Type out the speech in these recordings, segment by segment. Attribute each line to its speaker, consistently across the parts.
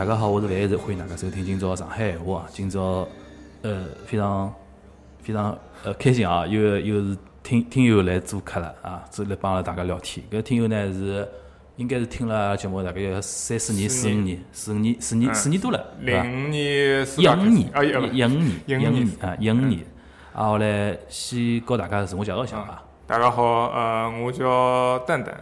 Speaker 1: 大家好，我是范一欢迎大家收听今朝上海闲话啊。今朝呃非常非常呃开心啊，又又是听听友来做客了啊，做来帮大家聊天。搿听友呢是应该是听了节目大概有三四年、四五年、四五年、四年、四年多了？
Speaker 2: 零五年、
Speaker 1: 一五年
Speaker 2: 啊，一五
Speaker 1: 一一五年、
Speaker 2: 一五年
Speaker 1: 一五年啊，一五年。啊，后来先告大家自我介绍一下啊。
Speaker 2: 大家好，呃，我叫蛋蛋。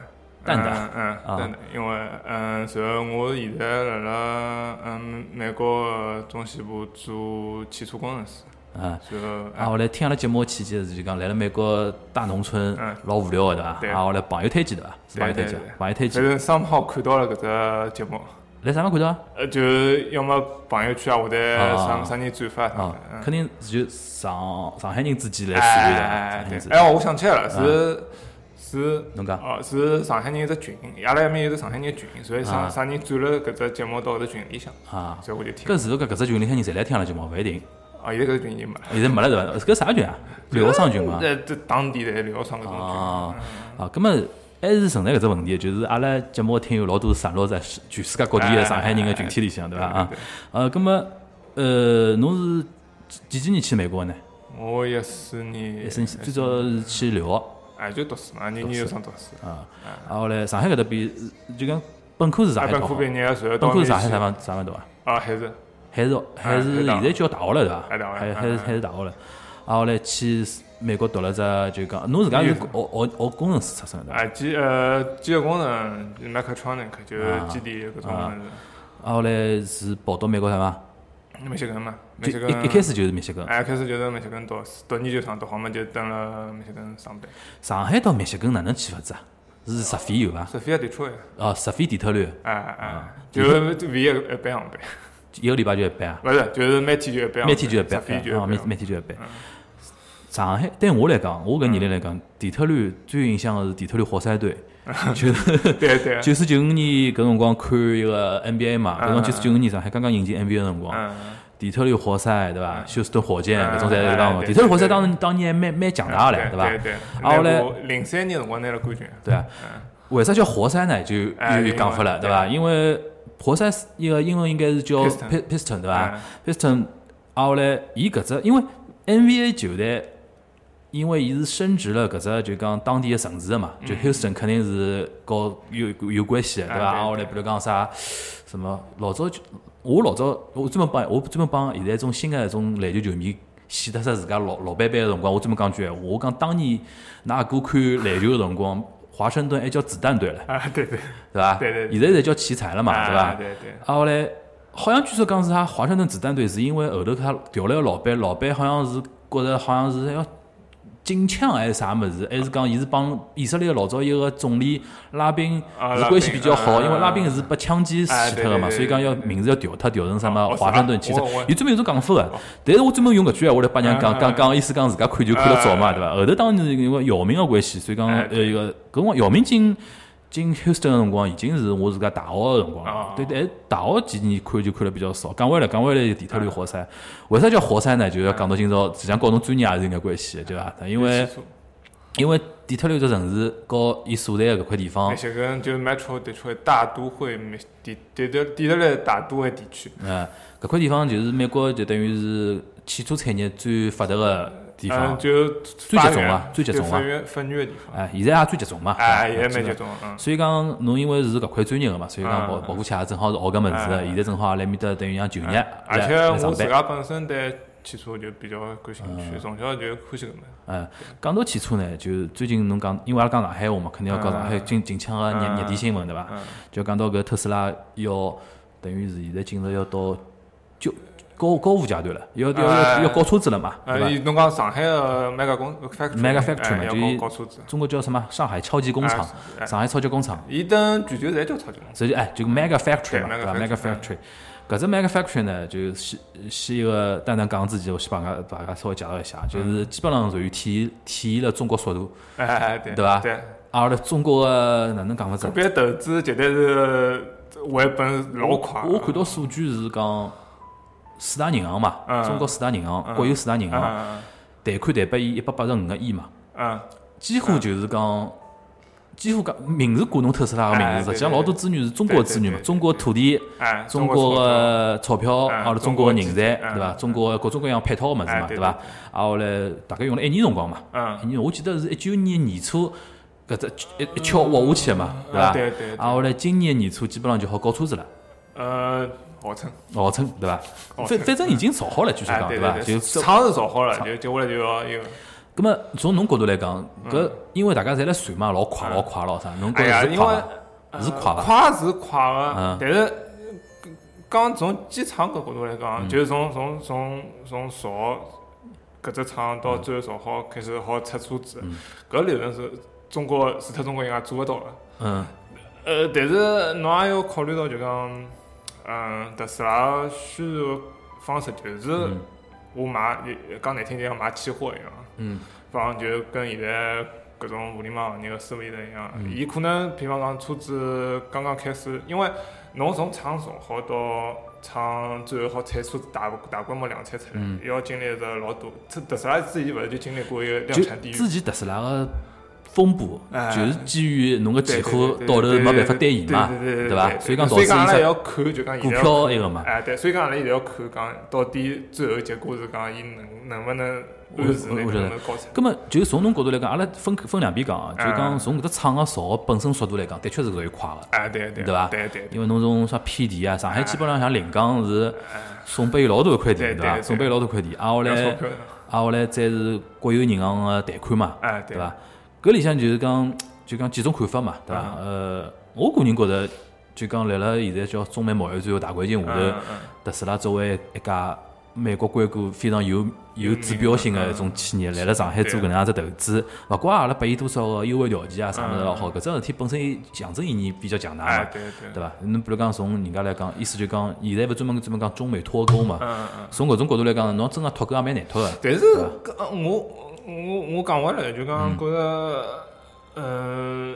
Speaker 1: 蛋蛋
Speaker 2: 嗯，蛋蛋，因为嗯，然后我现在辣辣嗯美国中西部做汽车工程师，
Speaker 1: 啊，
Speaker 2: 然后
Speaker 1: 啊，后来听阿拉节目期间是就讲来了美国大农村
Speaker 2: 嗯，
Speaker 1: 老无聊的对伐？
Speaker 2: 对
Speaker 1: 啊，后来朋友推荐对伐？是朋友推荐朋友推荐
Speaker 2: 反。正商号看到了搿只节目，
Speaker 1: 来啥么看到啊？
Speaker 2: 呃，就是要么朋友圈啊，或者
Speaker 1: 啊
Speaker 2: 啥啥人转发啥
Speaker 1: 啊
Speaker 2: 的，嗯，
Speaker 1: 肯定是就上上海人之间来
Speaker 2: 哎
Speaker 1: 传的，
Speaker 2: 哎。我想起来了，是是。
Speaker 1: 侬讲
Speaker 2: 哦，是上海人一只群，阿拉埃面有只上海人群，所以
Speaker 1: 啊
Speaker 2: 啥啥人转了搿只节目到搿只群里向，
Speaker 1: 啊？
Speaker 2: 所以我就听。
Speaker 1: 搿是搿搿只群里向人侪来听阿拉节目？勿一定，
Speaker 2: 哦，现在搿只群已经没了。
Speaker 1: 现在没了对伐？搿啥群啊？留学生群嘛。
Speaker 2: 在这当地的留学生搿种
Speaker 1: 啊
Speaker 2: 群。
Speaker 1: 啊，葛么还是存在搿只问题，就是阿拉节目的听友老多散落在全世界各地的上海人的群体里向，对伐？啊，呃，葛么呃，侬是几几几年去美国呢？
Speaker 2: 我一四年，
Speaker 1: 一四年最早是去留学
Speaker 2: 哎，就读书嘛，研究生读书。
Speaker 1: 啊，啊后来上海搿搭边就讲本科是上
Speaker 2: 啊，
Speaker 1: 海读好，
Speaker 2: 本科毕业，然后
Speaker 1: 本科是上海啥方啥方读啊？
Speaker 2: 啊，还是
Speaker 1: 还是还是现在叫大学了对伐？
Speaker 2: 还
Speaker 1: 还还是
Speaker 2: 嗯
Speaker 1: 还是大学了。啊，后来去美国读了只就讲，侬自家是学学学工程师出身的对伐？
Speaker 2: 啊，机呃机械工程 mechatronic 就是
Speaker 1: 啊
Speaker 2: 基地搿种
Speaker 1: 啊
Speaker 2: 物事。
Speaker 1: 啊，后来是跑到美国啥嘛？
Speaker 2: 墨西哥嘛，墨
Speaker 1: 就
Speaker 2: 西哥
Speaker 1: 一一开始就是密歇根。
Speaker 2: 哎，开始就是墨西哥读书，读研究生读好嘛，就等了墨西哥上班。
Speaker 1: 上海到密歇根哪能去法子啊？是直飞有伐？
Speaker 2: 索菲亚迪特
Speaker 1: 哦，直飞底特律，
Speaker 2: 哎哎，就是唯一一班航班，
Speaker 1: 一个礼拜就一班啊，
Speaker 2: 勿是，就是每天就一班，
Speaker 1: 每天就一班，啊，每。每天就一班。上海对我来讲，我搿年龄来讲，底特律最有印象个是底特律活塞队，就是
Speaker 2: 对对，
Speaker 1: 九四九五年搿辰光看一个 NBA 嘛，搿辰光
Speaker 2: 嗯
Speaker 1: 九四九五年上海刚刚引进 NBA 的辰光，
Speaker 2: 嗯，
Speaker 1: 底特律活塞对伐？休斯顿火箭
Speaker 2: 嗯
Speaker 1: 搿种侪是讲嘛，
Speaker 2: 哎对
Speaker 1: 底特律活塞
Speaker 2: 对
Speaker 1: 当当年还蛮蛮强大的唻，伐？
Speaker 2: 对对。
Speaker 1: 啊后来
Speaker 2: 零三年辰光拿了冠军，
Speaker 1: 对啊，为啥叫活塞呢？就又讲法了，对伐？因为活塞是一个英文应该是叫
Speaker 2: Piston
Speaker 1: pi- piston 对伐
Speaker 2: 嗯
Speaker 1: ？piston，啊后来伊搿只因为 NBA 球队，因为伊是升值了搿只就讲当地的城市个嘛，就 Houston 肯定是和有有关系的，对伐？
Speaker 2: 嗯哎对
Speaker 1: 啊后来比如讲啥什么老早就我老早我专门帮我专门帮现在一种新的一种篮球球迷。显得出自家老老板板个辰光，我专门讲句闲话，我讲当年㑚阿哥看篮球个辰光，华盛顿还叫子弹队唻，
Speaker 2: 啊，对对，
Speaker 1: 对伐？
Speaker 2: 对对对
Speaker 1: 现在侪叫奇才了嘛，对伐？
Speaker 2: 啊对对，
Speaker 1: 啊，后来好像据说讲是他华盛顿子弹队是因为后头他调了个老板，老板好像是觉着好像是要禁枪还是啥物事，还是讲伊是帮以色列老早一个总理拉宾是关系比较好，
Speaker 2: 啊
Speaker 1: 因为拉宾是被枪击
Speaker 2: 哎
Speaker 1: 死脱个嘛，所以讲要名字要调脱，调成什么
Speaker 2: 哦
Speaker 1: 华盛顿奇才
Speaker 2: 我我，
Speaker 1: 伊专门有种讲法个。但是我专门用搿句闲话来帮人家讲讲讲，意思讲自家看就看得早嘛，
Speaker 2: 哎
Speaker 1: 对伐？后头当然是因为姚明个关系，所以讲
Speaker 2: 哎
Speaker 1: 呃一个搿辰光姚明进进 Houston 个辰光，已经是我自家大学个辰光了
Speaker 2: 啊。
Speaker 1: 对对，大学几年看就看了比较少。讲回来，讲回来，底特律活塞，为啥叫活塞呢？就要讲到今朝，实际上跟侬专业也是有眼关系的，对伐？因为因为底特律这城市和伊所在的搿块地方
Speaker 2: 墨，西哥就是 Metro Detroit 大都会美底底特底特律大都会地区，
Speaker 1: 嗯，搿块地方就是美国就等于是汽车产业最发达的地
Speaker 2: 嗯，
Speaker 1: 方，
Speaker 2: 就
Speaker 1: 最集中啊最集中啊
Speaker 2: 分源分源的地方，
Speaker 1: 哎，现在也最集中嘛，
Speaker 2: 哎，也蛮集。中，嗯，
Speaker 1: 所以讲，侬因为是搿块专业个嘛，所以讲跑
Speaker 2: 嗯
Speaker 1: 跑过去也正好是学搿物事的。
Speaker 2: 嗯
Speaker 1: 现在正好也来面搭等于像就业
Speaker 2: 而且。我自家本身对汽车就比较感兴
Speaker 1: 嗯
Speaker 2: 趣，从小就欢喜搿么，
Speaker 1: 哎，讲到汽车呢，就最近侬讲，因为阿拉讲上海话嘛，肯定要讲上海近近腔个热热点新闻对伐？
Speaker 2: 嗯，
Speaker 1: 就讲到搿特斯拉要等于是现在进入要到就高高附阶段了，要要要
Speaker 2: 哎
Speaker 1: 要搞车子了嘛，对
Speaker 2: 呃，
Speaker 1: 伐？
Speaker 2: 侬讲上海个 mega 工 factory
Speaker 1: Mega factory 嘛就
Speaker 2: 搞搞车子，
Speaker 1: 中国叫什么？上海超级工厂，
Speaker 2: 哎
Speaker 1: 上海超级工厂。
Speaker 2: 伊等全球侪叫超级工厂，
Speaker 1: 所以就哎，就 mega factory 嘛，对伐？mega factory，factory，搿只 mega factory 呢，就先先一个单单讲之前，我先帮大家帮大家稍微介绍一下，就是基本上属于体现体现了中国速度，
Speaker 2: 哎对
Speaker 1: 对伐
Speaker 2: 对，
Speaker 1: 而，阿拉中国个哪能讲法子
Speaker 2: 搿？边投资绝对是回本老快，
Speaker 1: 我看到数据是讲四大银行嘛，
Speaker 2: 嗯。
Speaker 1: 中国四大银行，
Speaker 2: 嗯。
Speaker 1: 国有四大银行，
Speaker 2: 嗯。
Speaker 1: 贷款贷拨伊一百八十五个亿嘛，
Speaker 2: 嗯。
Speaker 1: 几乎就是讲几乎讲名字挂侬特斯拉个名字，实际上老多资源是中国资源嘛中国土地。
Speaker 2: 哎，
Speaker 1: 中国个钞票，
Speaker 2: 哎
Speaker 1: 阿拉中
Speaker 2: 中国
Speaker 1: 国个人才，对伐？
Speaker 2: 嗯
Speaker 1: 中国各种各样配套个物事嘛，
Speaker 2: 哎对
Speaker 1: 伐？啊，后来大概用了一年辰光嘛，
Speaker 2: 嗯。
Speaker 1: 一年我记得是一九年年初搿只一一敲挖下去个嘛，对伐
Speaker 2: 啊，
Speaker 1: 后来今年年初基本上就好搞车子了，
Speaker 2: 呃，号称，
Speaker 1: 号称对伐？
Speaker 2: 号称
Speaker 1: 反反正已经造好了，据说
Speaker 2: 哎，
Speaker 1: 讲？
Speaker 2: 对伐，
Speaker 1: 就
Speaker 2: 厂是造好了，就接下来就要有。
Speaker 1: 咁么从侬角度来讲，搿因为大家侪辣传嘛，老快老快老啥，侬觉着是快
Speaker 2: 因为
Speaker 1: 伐？是快伐？
Speaker 2: 快是快
Speaker 1: 嗯
Speaker 2: 个，但是讲从机厂搿角度来讲，
Speaker 1: 嗯
Speaker 2: 就是从从从从造搿只厂到最后造好，开始好出车子
Speaker 1: 嗯，
Speaker 2: 搿流程是中国除脱中国人也做勿到个。
Speaker 1: 嗯
Speaker 2: 呃，但是侬也要考虑到，就讲，嗯，特斯拉宣传方式就是
Speaker 1: 嗯
Speaker 2: 我买，讲难听点，像卖期货一样。
Speaker 1: 嗯
Speaker 2: 比方就跟现在搿种互联网行业个思维是一样
Speaker 1: 嗯，
Speaker 2: 伊、可能比方讲车子刚刚开始，因为侬从厂造好到厂最后好产车子大大规模量产出来，
Speaker 1: 嗯
Speaker 2: 要经历着老多。特特斯拉之前勿是就经历过一个量产地狱
Speaker 1: 之前特斯拉个风波，
Speaker 2: 哎
Speaker 1: 就是基于侬个
Speaker 2: 对
Speaker 1: 技术
Speaker 2: 对对
Speaker 1: 到头没办法兑现嘛，
Speaker 2: 对对
Speaker 1: 伐？所以讲导
Speaker 2: 所以讲阿拉
Speaker 1: 致伊
Speaker 2: 要看就讲
Speaker 1: 股票一个嘛，
Speaker 2: 哎，对，所以讲阿拉现在要看讲到底最后结果是讲伊能能不能
Speaker 1: 我
Speaker 2: 按时内
Speaker 1: 我晓得
Speaker 2: 能高
Speaker 1: 么就从侬角度来讲，阿拉分分两边讲啊，就讲
Speaker 2: 嗯
Speaker 1: 从搿只厂个造本身速度来讲，的确是属于快个。
Speaker 2: 哎，对对
Speaker 1: 对伐
Speaker 2: 对对，
Speaker 1: 因为侬从啥配地啊，上海基本上像临港是送拨伊老大一块地，对伐？
Speaker 2: 对对对
Speaker 1: 送拨伊老大块地，挨下来
Speaker 2: 要钞票的。
Speaker 1: 啊后来再是国有银行个贷款嘛，
Speaker 2: 哎，
Speaker 1: 对伐？搿里向就是讲就讲几种看法嘛，对伐？
Speaker 2: 嗯
Speaker 1: 呃，我个人觉着就讲辣辣现在叫中美贸易战大环境下头，特斯拉作为一家美国硅谷非常有有指标性的一种企业，来辣上海做搿能样子投资，勿怪阿拉拨伊多少个优惠条件啊啥物事老好，搿桩事体本身象征意义比较强大嘛，
Speaker 2: 哎对
Speaker 1: 伐？侬比如讲从人家来讲，意思就讲现在勿专门专门讲中美脱钩嘛。从搿种角度来讲，侬真个脱钩也蛮难脱个，
Speaker 2: 但是搿呃我我我讲回来就讲觉着，呃，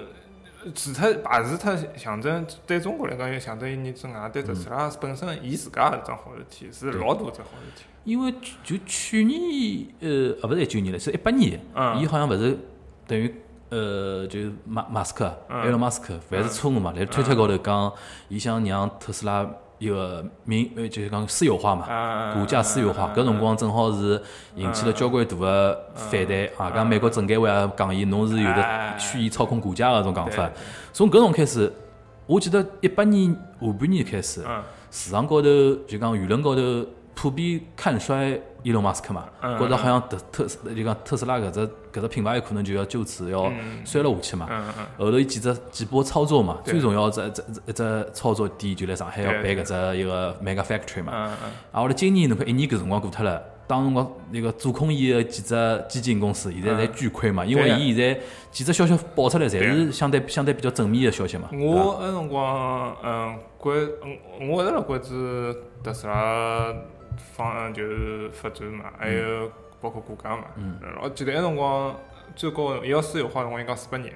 Speaker 2: 除脱排除脱象征对中国来讲有象征意义之外，对特斯拉本身伊自家是桩好事体，是老大桩好事体。
Speaker 1: 因为就去年呃啊勿是一九年了，是一八年，
Speaker 2: 嗯。
Speaker 1: 伊好像勿是等于。呃，就马马斯克，
Speaker 2: 嗯。
Speaker 1: 埃隆马斯克，勿是错误嘛，辣推特高头讲，伊想让特斯拉一个民，呃，就是讲私有化嘛，
Speaker 2: 啊
Speaker 1: 股价私有化，搿辰光正好是引起了交关大个反弹啊！讲美国证监会也讲伊，侬是有的蓄意操控股价搿种讲法。从搿种开始，我记得一八年下半年开始，
Speaker 2: 嗯
Speaker 1: 市场高头就讲舆论高头普遍看衰伊隆马斯克嘛，
Speaker 2: 嗯
Speaker 1: 觉着好像特特就讲特斯拉搿只搿只品牌有可能就要就此要衰落下去嘛。后头伊几只几波操作嘛，最重要只一只一只操作点就辣上海要办搿只一个 mega factory 嘛。啊，后来今年侬看一年搿辰光过脱了，当辰光那个做空伊个几只基金公司现在侪巨亏嘛，因为伊现在几只消息爆出来，侪是相对相对比较正面个消息嘛。
Speaker 2: 我那辰光，嗯，关，嗯我一直辣关注特斯拉方案就是发展嘛，还有包括股价嘛。
Speaker 1: 嗯。
Speaker 2: 我记得那辰光最高，伊要私有化辰光，伊讲四百年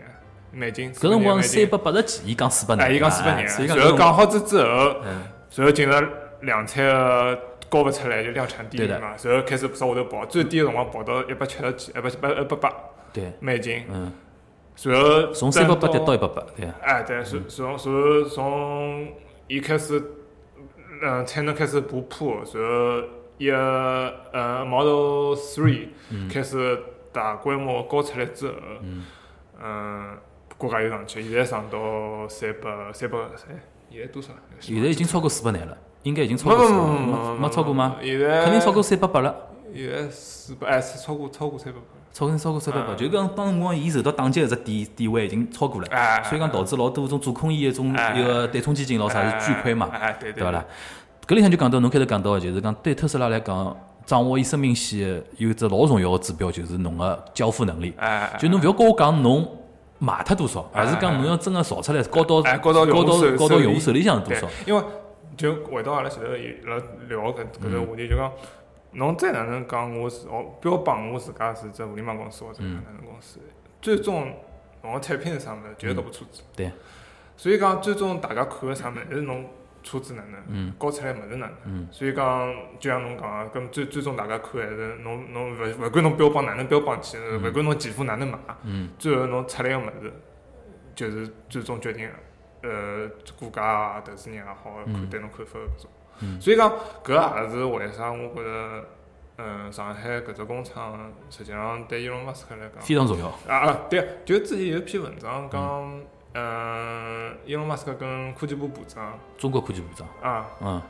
Speaker 2: 美金。
Speaker 1: 搿辰光
Speaker 2: 400
Speaker 1: 三百八十几，伊讲四百年，
Speaker 2: 伊讲四百年，然后讲好之之后，
Speaker 1: 嗯，
Speaker 2: 然后进入量产个交勿出来就量产地
Speaker 1: 对的。
Speaker 2: 域嘛，然后开始朝下头跑，最低个辰光跑到一百七十几，一百一百一百八
Speaker 1: 对，
Speaker 2: 美金，
Speaker 1: 嗯，
Speaker 2: 然后
Speaker 1: 从三百八跌到一百八，对，
Speaker 2: 哎，对，从从从从伊开始，嗯，才能开始补铺，然后一个呃 Model Three 开始大规模搞出来之后，
Speaker 1: 嗯
Speaker 2: 嗯，股价又上去，现在上到三百三百三，现在多少？
Speaker 1: 现在已经超过四百廿了，应该已经超过四百，
Speaker 2: 没没
Speaker 1: 没没超过吗？
Speaker 2: 现在
Speaker 1: 肯定超过三百八了。
Speaker 2: 现在四百，哎，是超过超过三百八。
Speaker 1: 超过超过三百八，
Speaker 2: 嗯
Speaker 1: 就讲当辰光伊受到打击个只地地位已经超过了，
Speaker 2: 哎，
Speaker 1: 所以讲导致老多种做空伊一种
Speaker 2: 哎
Speaker 1: 一个对冲基金老啥是巨亏嘛，
Speaker 2: 对
Speaker 1: 对伐啦？搿里向就讲到侬开头讲到个，就是讲对特斯拉来讲，掌握伊生命线的有一只老重要个指标，就是侬个交付能力。
Speaker 2: 哎，
Speaker 1: 就侬勿要跟我讲侬卖脱多少，而是讲侬要真个造出来交到
Speaker 2: 哎交到
Speaker 1: 高到
Speaker 2: 用户手手里
Speaker 1: 交到用户手里向多少。，
Speaker 2: 因为就回到阿拉前头也辣聊搿搿个话题，就讲侬再哪能讲我是哦标榜我自家是只互联网公司或者哪能公司，最终侬个产品是啥物事，就是搿部车子。
Speaker 1: 对。
Speaker 2: 所以讲，最终大家看个啥物事，还是侬车子哪能，
Speaker 1: 嗯
Speaker 2: 搞出来物事哪能。
Speaker 1: 嗯
Speaker 2: 所以讲，就像侬讲个，搿最最终大家看还是侬侬勿勿管侬标榜哪能标榜去，勿管侬前夫哪能买，
Speaker 1: 嗯
Speaker 2: 最后侬出来个物事，就是最终决定呃股价啊、投资人也好，看对侬看法搿种。
Speaker 1: 嗯。
Speaker 2: 所以讲，搿也是为啥我觉着，嗯，上海搿只工厂实际上对伊隆马斯克来讲，
Speaker 1: 非常重要。
Speaker 2: 啊啊，对，就之前有一篇文章讲，嗯，伊隆马斯克跟科技部部长
Speaker 1: 中国科技部长，
Speaker 2: 啊，
Speaker 1: 嗯，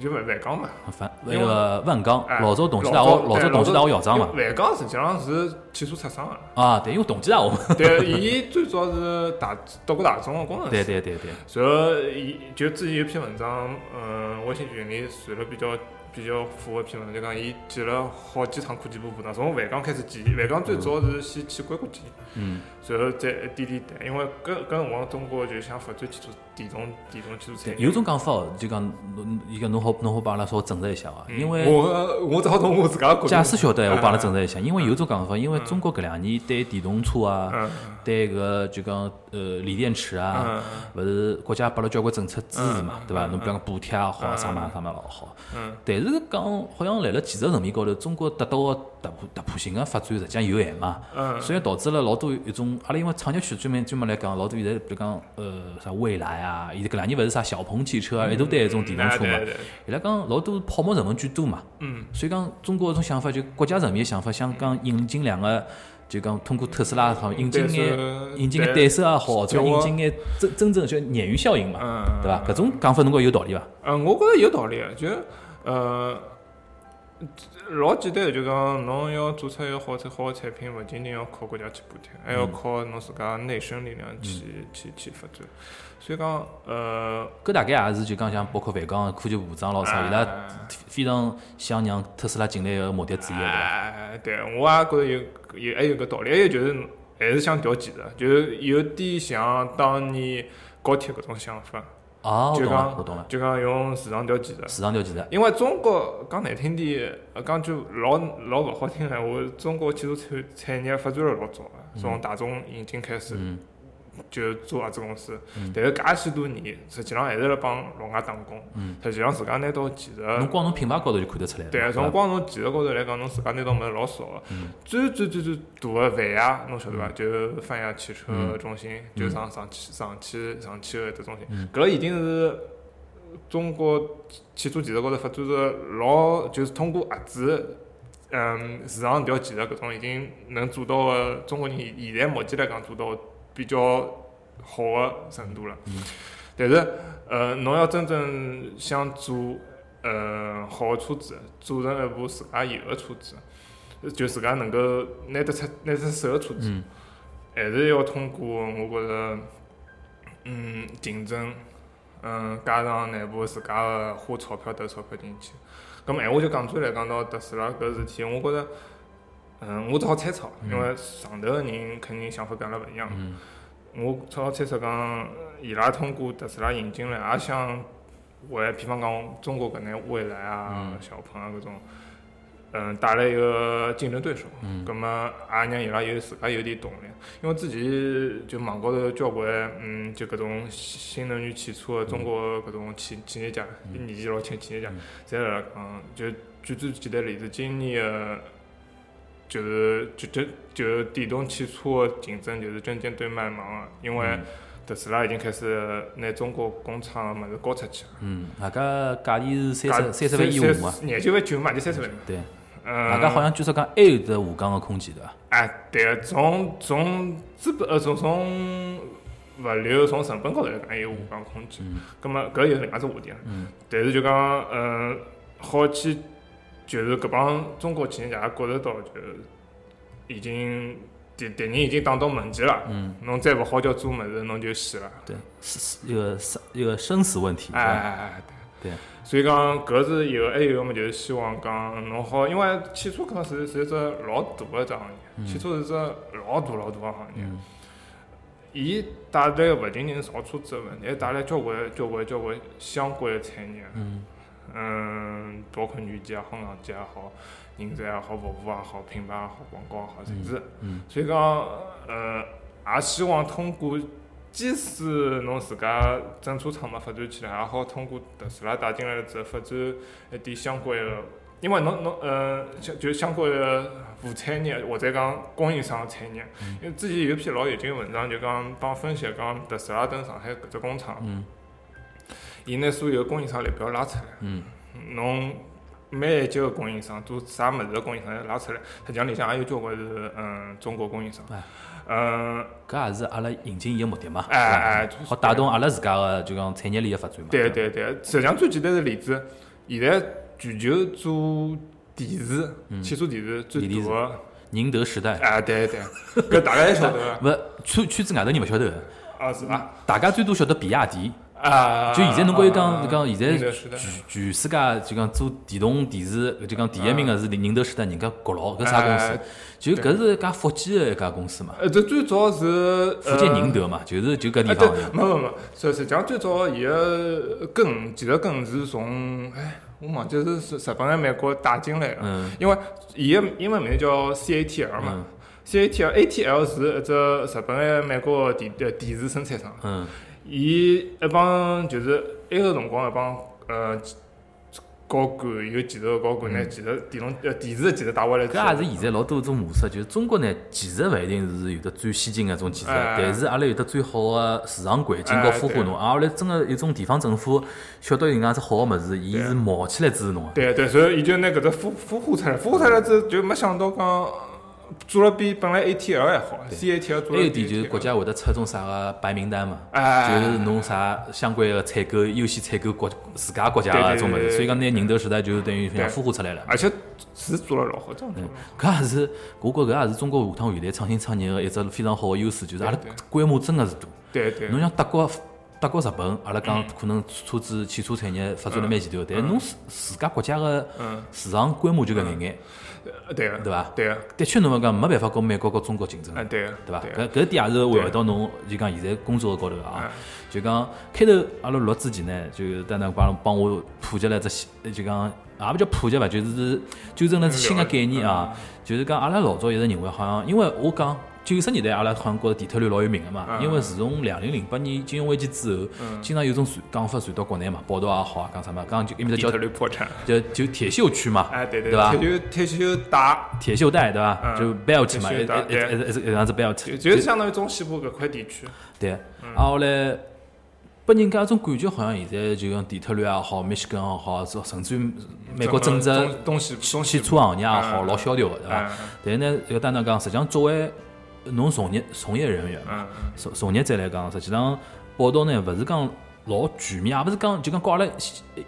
Speaker 2: 就万万钢嘛，
Speaker 1: 反那个万钢，
Speaker 2: 哎
Speaker 1: 老早同济大学，老早同济大学校长嘛。
Speaker 2: 万钢实际上是汽车出身的，
Speaker 1: 啊，对，因为同济大学嘛。
Speaker 2: 对，伊最早是大读过大众的工程
Speaker 1: 对
Speaker 2: 师，
Speaker 1: 对对对，
Speaker 2: 然后伊就之前有篇文章，嗯，微信群里传了比较比较火的篇文章，就讲伊建了好几趟科技部部长，从万钢开始建，万钢最早是先去硅谷见，
Speaker 1: 嗯，
Speaker 2: 然后再一点点谈，因为搿搿辰光中国就想发展汽车电动电动汽车。
Speaker 1: 有种讲法哦，就讲侬伊个侬好侬好帮阿拉稍微证实一下啊，
Speaker 2: 嗯。
Speaker 1: 因为
Speaker 2: 我我只好从我自家角度
Speaker 1: 假使晓得，我帮阿拉
Speaker 2: 嗯
Speaker 1: 证实一下，因为有种讲法，因为中国搿两年对电动车啊，
Speaker 2: 嗯。
Speaker 1: 对搿就讲呃锂电池啊，
Speaker 2: 嗯。
Speaker 1: 勿是国家拨了交关政策支持嘛
Speaker 2: 嗯，
Speaker 1: 对伐？
Speaker 2: 嗯。
Speaker 1: 侬比方讲补贴也好，
Speaker 2: 嗯
Speaker 1: 啥嘛啥嘛老好。
Speaker 2: 嗯。
Speaker 1: 但是讲好像辣辣技术层面高头，中国得到个突破突破性个发展实际上有限嘛，
Speaker 2: 嗯。
Speaker 1: 所以导致了老多一种阿拉因为创业区专门专门来讲，老多现在比如讲呃啥未来啊，现在搿两年勿是啥小鹏汽车啊，一大堆一种电动车嘛伊拉讲老多泡沫成分居多嘛。
Speaker 2: 嗯
Speaker 1: 所以讲，中国搿种想法就国家层面的想法，想讲引进两个，就讲通过特斯拉好引进眼引进眼对手也好，或者引进眼真真正就鲶鱼效应嘛，
Speaker 2: 嗯，
Speaker 1: 对伐？搿种讲法侬觉着有道理伐？
Speaker 2: 嗯，我觉着有道理的，就呃，老简单的，就讲侬要做出一个好产好的产品，勿仅仅要靠国家去补贴，还要靠侬自家内生力量去去去发展。所以讲，呃，
Speaker 1: 搿大概也是就讲像包括万钢科技部长老啥，伊拉
Speaker 2: 哎
Speaker 1: 非常想让特斯拉进来个目的之一，对伐？
Speaker 2: 哎，对，我也觉着有有还有个道理，还有就是还是想调技术，就是有点像当年高铁搿种想法，
Speaker 1: 哦，我
Speaker 2: 就讲
Speaker 1: 我懂了，
Speaker 2: 就讲用市场调技术。
Speaker 1: 市场调技术，
Speaker 2: 因为中国讲难听点，呃讲句老老勿好听闲话，中国汽车产产业发展了老早个，从大众引进开始
Speaker 1: 嗯
Speaker 2: 就做合资公司
Speaker 1: 嗯，
Speaker 2: 但是介许多年，实际上还是辣帮老外打工
Speaker 1: 嗯，
Speaker 2: 实际上自家拿到技术。
Speaker 1: 侬光从品牌高头就看得出来了，
Speaker 2: 对，从？光从技术高头来讲，侬自家拿到物事老少个。
Speaker 1: 嗯
Speaker 2: 最最最最大个范亚，侬晓得伐？就泛亚汽车
Speaker 1: 嗯
Speaker 2: 中心，就上上汽上汽上汽个迭中心
Speaker 1: 嗯，
Speaker 2: 搿已经是中国汽车技术高头发展个老，就是通过合资。嗯，市场调技术搿种已经能做到个，中国人现在目前来讲做到比较好个程度了。
Speaker 1: 嗯
Speaker 2: 但是，呃，侬要真正想做呃好个车子，做成一部自家有个车子，就自家能够拿得出拿得出手个车子，
Speaker 1: 嗯
Speaker 2: 还是要通过我觉着，嗯，竞争，嗯，加上内部自家个花钞票投钞票进去。咁么闲话就讲转来讲到特斯拉搿事体，我觉着，嗯，我只好猜测，因为上头个人肯定想法跟阿拉勿一样。
Speaker 1: 嗯。
Speaker 2: 我只好猜测讲，伊拉通过特斯拉引进来，也想为，比方讲中国搿眼蔚来啊、
Speaker 1: 嗯。
Speaker 2: 小鹏啊搿种，嗯，带来一个竞争对手。
Speaker 1: 嗯。
Speaker 2: 葛么也让伊拉有自家有点动力，因为之前就网高头交关，嗯，就搿种新能源汽车个中国搿种企企业家，
Speaker 1: 嗯。
Speaker 2: 年纪老轻企业家
Speaker 1: 嗯，
Speaker 2: 侪辣辣讲，就举最简单例子，今年个就是就就就电动汽车的竞争就是针尖对麦芒个，因为
Speaker 1: 嗯
Speaker 2: 特斯拉已经开始拿中国工厂个物事交出去了，
Speaker 1: 嗯，大家价钿是三
Speaker 2: 价
Speaker 1: 十三十万以下嘛，
Speaker 2: 廿九万九嘛，就三十万。
Speaker 1: 对，
Speaker 2: 嗯，
Speaker 1: 大家好像据说讲还有得下降个空间对伐？
Speaker 2: 哎，对个，从从资本呃从从物流从成本高头来讲，还有下降空间。
Speaker 1: 嗯
Speaker 2: 葛么搿又另外只话题了。
Speaker 1: 嗯
Speaker 2: 但是就讲，嗯，好去就是搿帮中国企业家也觉着到，就已经敌敌人已经打到门前了。
Speaker 1: 嗯，
Speaker 2: 侬再勿好叫做物事，侬就死了。
Speaker 1: 对，是是一个生一个生死问题，
Speaker 2: 哎？哎哎，对。
Speaker 1: 对
Speaker 2: 所以讲，搿是有，还有一个么，就是希望讲侬好，因为汽车可能是是一只老大个只行业，
Speaker 1: 嗯
Speaker 2: 汽车是只老大老大个行业。
Speaker 1: 嗯
Speaker 2: 伊带来个勿仅仅是造车子个问题，还带来交关交关交关相关个产业。
Speaker 1: 嗯
Speaker 2: 嗯，包括软件也好，硬件也好，人才也好，服务也好，品牌也好，广告也好，侪是。
Speaker 1: 嗯
Speaker 2: 所以讲，呃，也希望通过，即使侬自家整车厂没发展起来，也好通过特斯拉带进来了之后，发展一点相关个因为侬侬呃，像就相关的副产业或者讲供应商产业，
Speaker 1: 嗯
Speaker 2: 因为之前有篇老有劲个文章，就讲帮分析讲特斯拉登上海搿只工厂，
Speaker 1: 嗯
Speaker 2: 伊拿所有供应商列表拉出来，
Speaker 1: 嗯。
Speaker 2: 侬每一级个供应商做啥物事个供应商拉出来，实际上里向也有交关是嗯中国供应商。
Speaker 1: 哎，
Speaker 2: 嗯，
Speaker 1: 搿也是阿拉引进伊个目的嘛，
Speaker 2: 哎哎
Speaker 1: 好带动阿拉自家个就讲产业链个发展嘛。
Speaker 2: 对
Speaker 1: 伐
Speaker 2: 对对，实际上最简单个例子，现在全球做电池、汽车电池最大个，
Speaker 1: 宁德时代，
Speaker 2: 哎对对，搿大家侪晓得。个，
Speaker 1: 勿圈圈子外头人勿晓得。个，
Speaker 2: 啊是伐？
Speaker 1: 大家最多晓得比亚迪。
Speaker 2: 啊，
Speaker 1: 就现在侬觉着讲
Speaker 2: 啊
Speaker 1: 讲现在全全世界就讲做电动电视，就讲第一名个是宁德时代，人家国老搿啥公司
Speaker 2: 哎？
Speaker 1: 就搿是一家福建个一家公司嘛，
Speaker 2: 呃，这最早是
Speaker 1: 福建宁
Speaker 2: 德。
Speaker 1: 德嘛，就是就搿地方。，
Speaker 2: 没没没，实实际上最早伊个根，其实根是从，哎，我忘记是是日本还是美国带进来个，
Speaker 1: 嗯
Speaker 2: 因为伊个英文名叫 CATL 嘛
Speaker 1: 嗯
Speaker 2: ，CATL ATL 是一只日本还美国个电呃电池生产商，
Speaker 1: 嗯，
Speaker 2: 伊一帮就是埃个辰光一帮呃高管有技术个高管呢技术电动呃电池个技术带回来
Speaker 1: 搿也是现在老多种模式，就是中国呢，技术勿一定是有得最先进个种技术，
Speaker 2: 哎。
Speaker 1: 但是阿拉有得最好个市场环境和孵化侬。啊，后来真个有种地方政府晓得有能介只好个物事，伊是冒起来支持侬个。
Speaker 2: 对对，所以伊就拿搿只孵孵化出来，孵化出来之后就没想到讲做了比本来 ATL 还好，CATL 做了比
Speaker 1: 还有点就是国家会得出种啥个白名单嘛，
Speaker 2: 哎，
Speaker 1: 就是侬啥相关个采购优先采购国自家国家个种物事，所以讲拿宁德时代就等于像
Speaker 2: 对
Speaker 1: 孵化出来了。
Speaker 2: 而且是做了老好，真的做了老好。
Speaker 1: 搿也是，我觉搿也是中国下趟现代创新创业个一只非常好个优势，就是阿拉规模真个是大。
Speaker 2: 对对。
Speaker 1: 侬像德国、德国、日本，阿拉讲可能车子、汽车产业发展了蛮前头，但是侬自自家国家个
Speaker 2: 嗯，
Speaker 1: 市场规模就搿眼眼，
Speaker 2: 呃对个，
Speaker 1: 对伐？
Speaker 2: 对个，
Speaker 1: 的确，侬讲没办法跟美国和中国竞争
Speaker 2: 啊，对个，
Speaker 1: 对伐？搿搿点也是回到侬就讲现在工作高头啊
Speaker 2: 嗯。
Speaker 1: 就讲开头阿拉录之前呢，就丹丹帮帮我普及了只新，就讲也勿叫普及伐，就是纠正了只新个概念啊。就是讲阿拉老早一直认为好像，因为我讲九十年代阿拉好像觉着地特律老有名个嘛，
Speaker 2: 嗯。
Speaker 1: 因为自从两零零八年金融危机之后，经常有种传讲法传到国内嘛，报道也好啊，讲啥嘛，讲就埃面搭叫
Speaker 2: 地特律破产，
Speaker 1: 就就铁锈区嘛，
Speaker 2: 哎，对
Speaker 1: 对伐
Speaker 2: 铁锈铁锈带，
Speaker 1: 铁锈带对伐？
Speaker 2: 嗯。
Speaker 1: 就 belt 嘛，一一一一一一样子 belt，
Speaker 2: 就就是相当于中西部搿块地区，
Speaker 1: 对，啊后来拨人家一种感觉，好像现在就像底特律也好，密西根也好，甚至于美国整
Speaker 2: 整个
Speaker 1: 只
Speaker 2: 东东西东西
Speaker 1: 汽车行业也好，
Speaker 2: 嗯。
Speaker 1: 老萧条个，对伐？
Speaker 2: 嗯。
Speaker 1: 但是呢，这个单单讲，实际上作为侬从业从业人员嘛，
Speaker 2: 嗯
Speaker 1: 从从业者来讲，实际上报道呢，勿是讲老全面，也勿是讲就讲跟阿拉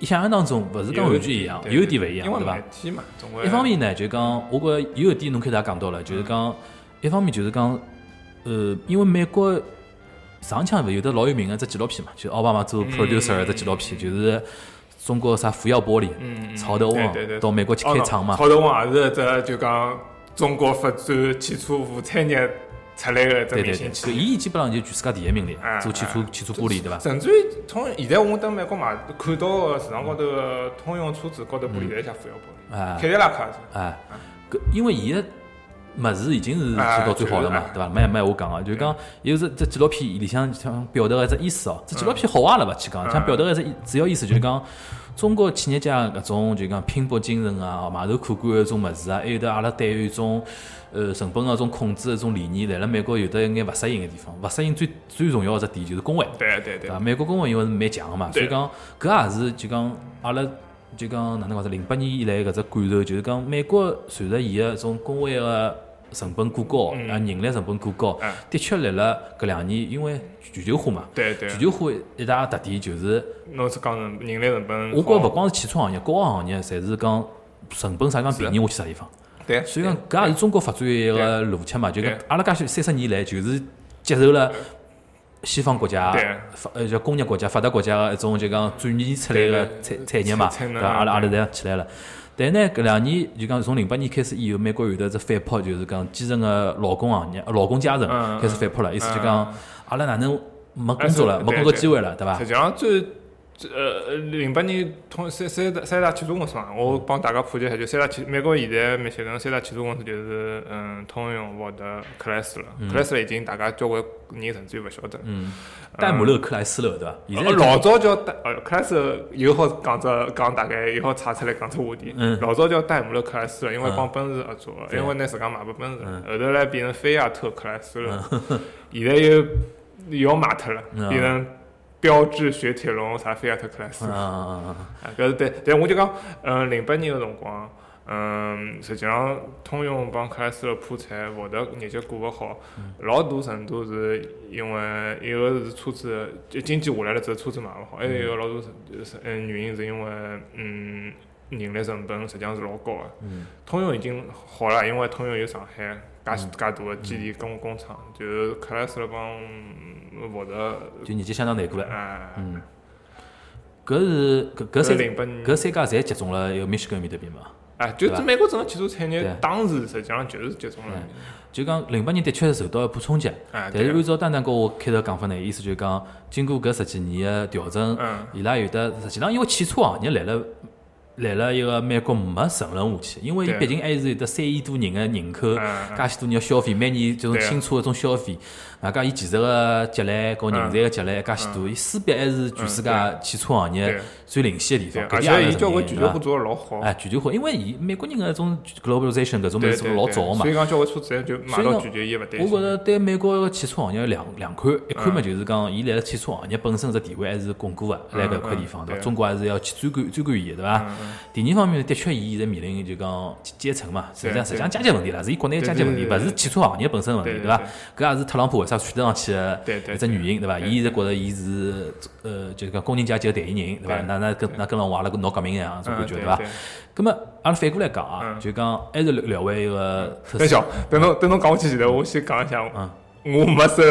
Speaker 1: 想象当中勿是讲完全一样，有一点勿一样，对伐一方面呢，就讲我觉着有一点侬开头也讲到了，就是讲一方面就是讲，呃，因为美国上腔勿有得老有名个只纪录片嘛，就是奥巴马做 producer 的只纪录片，就是中国啥福耀玻璃、
Speaker 2: 嗯，
Speaker 1: 曹德旺到美国去开厂嘛，
Speaker 2: 曹德旺也是一只就讲中国发展汽车副产业出来个一只
Speaker 1: 对对对，搿
Speaker 2: 明星企业。
Speaker 1: 伊基本上就全世界第一名了，
Speaker 2: 哎
Speaker 1: 做汽车
Speaker 2: 哎
Speaker 1: 汽车玻璃对伐？
Speaker 2: 甚至于从现在我登美国买看到个市场高头个通用车子高头玻璃侪写富耀玻璃，
Speaker 1: 哎
Speaker 2: 凯迪拉克也是。
Speaker 1: 哎，搿因为伊个物事已经是做
Speaker 2: 哎
Speaker 1: 到最好了嘛，对伐？没没我讲个，就是讲有只只纪录片里向想表达个只意思哦，这纪录片好坏了勿去讲，想表达个只意主要意思就是讲。中国企业家搿种就讲拼搏精神啊、埋头苦干个种物事啊，还有得阿拉对于一种呃成本个种控制个种理念，来了美国有得一眼勿适应个地方。勿适应最最重要个只点就是工会，
Speaker 2: 对对对？
Speaker 1: 美国工会因为是蛮强个嘛，所以
Speaker 2: 对
Speaker 1: 讲搿也是就讲阿拉就讲哪能讲是零八年以来搿只感受，就是讲美国随着伊个种工会个成本过高，
Speaker 2: 嗯。
Speaker 1: 啊人力成本过高
Speaker 2: 嗯，
Speaker 1: 的确来了搿两年，因为全球化嘛，
Speaker 2: 对对。
Speaker 1: 全，球化一大特点就是，
Speaker 2: 侬是讲人人力成本，
Speaker 1: 我觉着勿光是汽车行业，各个行业侪是讲成本啥地方便宜我去啥地方。
Speaker 2: 对，
Speaker 1: 所以讲搿也是中国发展一个逻辑嘛，就讲
Speaker 2: 对。
Speaker 1: 阿拉介许三十年来就是接受了西方国家发呃叫工业国家发达国家个一种就讲转移出来个产产业嘛，对阿拉阿拉
Speaker 2: 对。
Speaker 1: 侪起来了。但呢，搿两年就讲从零八年开始以后，美国有得只反扑，就是讲基层个劳工行业、呃劳工阶层
Speaker 2: 嗯
Speaker 1: 开始反扑了，意思就
Speaker 2: 嗯
Speaker 1: 讲阿拉哪能没工作了，
Speaker 2: 嗯
Speaker 1: 没工作机会了，对伐
Speaker 2: 实？际上最这呃，零八年通三三大三大汽车公司嘛，我帮大家普及一下，就三大汽美国现在密歇根三大汽车公司就是嗯，通用、福特、克莱斯勒。克莱斯勒已经大家交关人甚至于勿晓得。
Speaker 1: 嗯，戴姆勒克莱斯勒对伐？现在
Speaker 2: 呃老早叫戴，呃，克莱斯勒又好讲只讲大概又好岔出来讲只话题。
Speaker 1: 嗯。
Speaker 2: 老早叫戴姆勒克莱斯勒，因为
Speaker 1: 嗯
Speaker 2: 帮奔驰合作因为拿自家卖拨奔驰
Speaker 1: 嗯，
Speaker 2: 后头来变成菲亚特克莱斯勒，现在又又要卖脱了，
Speaker 1: 嗯。
Speaker 2: 变成标致、雪铁龙啥菲亚特克莱斯
Speaker 1: 嗯
Speaker 2: 勒。
Speaker 1: 嗯嗯
Speaker 2: 啊，搿是对，但我就讲，嗯，零八年个辰光，嗯，实际上通用帮克莱斯勒破产，福特业绩过勿好，老大程度是因为一个是车子就经济下来了之后车子卖勿好，还有一个老大程是嗯原因是因为嗯人力成本实际上是老高个。
Speaker 1: 嗯。
Speaker 2: 通用已经好了，因为通用有上海介许介大个基地工工厂，就是克莱斯勒帮福特，
Speaker 1: 嗯，就年纪相当难过了。
Speaker 2: 哎，
Speaker 1: 嗯，搿是搿搿三
Speaker 2: 零八年
Speaker 1: 搿三家侪集中了一个密歇根面搭边嘛。
Speaker 2: 哎，就是美国整个汽车产业当时实际上就是集中了，
Speaker 1: 就讲零八年的确是受到一波冲击，
Speaker 2: 哎，
Speaker 1: 但是按照丹丹跟我开头讲法呢，意思就是讲，经过搿十几年的调整，
Speaker 2: 嗯
Speaker 1: 伊拉有的实际上因为汽车行业来了。来了一个美国没沉沦下去，因为伊毕竟还是有得三亿多人的人口，介许多人要消费，每年这种新车的这种消费，外加伊技术个积累和人才个积累介许多，伊势必还是全世界汽车行业最领先的地，方。搿
Speaker 2: 而且伊交关全球化做得老好，
Speaker 1: 哎，全球化，因为伊美国人个种 globalization 搿种物
Speaker 2: 对
Speaker 1: 事做老早个嘛
Speaker 2: 所。以讲交关车子就买到全球伊也勿担心。
Speaker 1: 我觉着对美国个汽车行业两两看，一看嘛就是讲，伊辣辣汽车行业本身只地位还是巩固个，辣搿块地方对伐？中国还是要去专管专管伊个对伐？第二方面，的确伊现在面临就讲阶层嘛，实际上实际上阶级问题啦，是伊国内阶级问题，勿是汽车行业本身问题
Speaker 2: 对
Speaker 1: 伐？搿也是特朗普为啥取得上去个
Speaker 2: 对对
Speaker 1: 一只原因对伐？伊现在觉着伊是呃，就是讲工人阶级个代言人对伐？那那跟那跟了我阿拉闹革命一样，种
Speaker 2: 嗯
Speaker 1: 感觉对伐
Speaker 2: 对对？
Speaker 1: 咁么阿拉反过来讲啊，
Speaker 2: 嗯。
Speaker 1: 就讲还是聊回一个特斯拉
Speaker 2: 等下，等侬等侬讲下去前头，我先讲一下，
Speaker 1: 嗯。
Speaker 2: 我没收